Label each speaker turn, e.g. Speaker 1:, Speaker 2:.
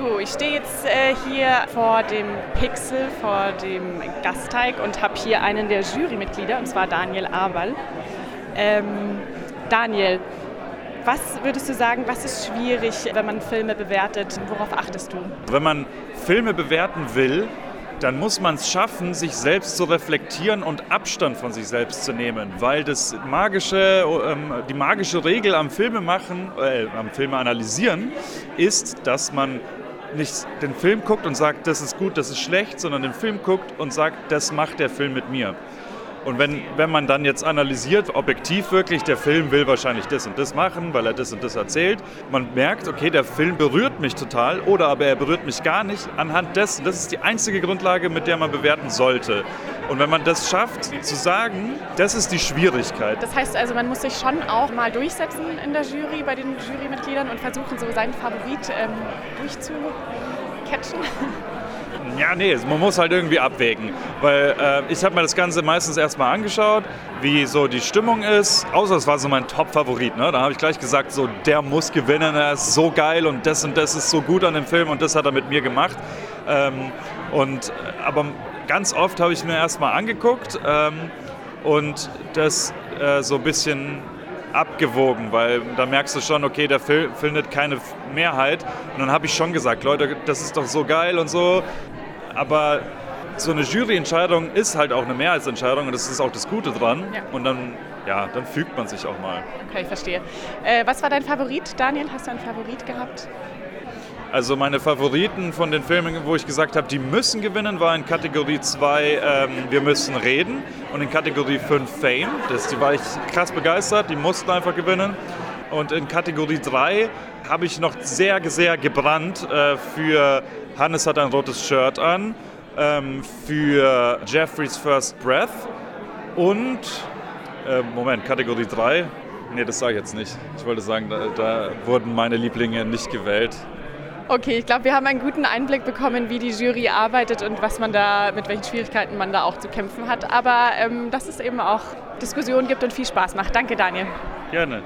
Speaker 1: So, ich stehe jetzt äh, hier vor dem Pixel, vor dem Gasteig und habe hier einen der Jurymitglieder, und zwar Daniel Aberl. Ähm, Daniel, was würdest du sagen, was ist schwierig, wenn man Filme bewertet? Worauf achtest du?
Speaker 2: Wenn man Filme bewerten will, dann muss man es schaffen, sich selbst zu reflektieren und Abstand von sich selbst zu nehmen, weil das magische, ähm, die magische Regel am Filme machen, äh, am Filme analysieren, ist, dass man nicht den Film guckt und sagt, das ist gut, das ist schlecht, sondern den Film guckt und sagt, das macht der Film mit mir. Und wenn, wenn man dann jetzt analysiert, objektiv wirklich, der Film will wahrscheinlich das und das machen, weil er das und das erzählt, man merkt, okay, der Film berührt mich total oder aber er berührt mich gar nicht anhand dessen. Das ist die einzige Grundlage, mit der man bewerten sollte. Und wenn man das schafft, zu sagen, das ist die Schwierigkeit.
Speaker 1: Das heißt also, man muss sich schon auch mal durchsetzen in der Jury, bei den Jurymitgliedern und versuchen, so seinen Favorit ähm, durchzucatchen.
Speaker 2: Ja, nee, man muss halt irgendwie abwägen. Weil äh, ich habe mir das Ganze meistens erstmal angeschaut, wie so die Stimmung ist. Außer es war so mein Top-Favorit. Ne? Da habe ich gleich gesagt, so der muss gewinnen, er ist so geil und das und das ist so gut an dem Film und das hat er mit mir gemacht. Ähm, und, aber ganz oft habe ich mir erstmal angeguckt ähm, und das äh, so ein bisschen abgewogen, weil da merkst du schon, okay, der Film findet keine Mehrheit. Und dann habe ich schon gesagt, Leute, das ist doch so geil und so. Aber so eine Juryentscheidung ist halt auch eine Mehrheitsentscheidung und das ist auch das Gute dran. Ja. Und dann, ja, dann fügt man sich auch mal.
Speaker 1: Okay, ich verstehe. Äh, was war dein Favorit, Daniel? Hast du einen Favorit gehabt?
Speaker 2: Also meine Favoriten von den Filmen, wo ich gesagt habe, die müssen gewinnen, war in Kategorie 2 ähm, Wir müssen reden und in Kategorie 5 Fame. Das, die war ich krass begeistert, die mussten einfach gewinnen. Und in Kategorie 3 habe ich noch sehr, sehr gebrannt äh, für Hannes hat ein rotes Shirt an, ähm, für Jeffreys First Breath und, äh, Moment, Kategorie 3. Nee, das sage ich jetzt nicht. Ich wollte sagen, da, da wurden meine Lieblinge nicht gewählt.
Speaker 1: Okay, ich glaube, wir haben einen guten Einblick bekommen, wie die Jury arbeitet und was man da, mit welchen Schwierigkeiten man da auch zu kämpfen hat. Aber ähm, dass es eben auch Diskussionen gibt und viel Spaß macht. Danke, Daniel.
Speaker 2: Gerne.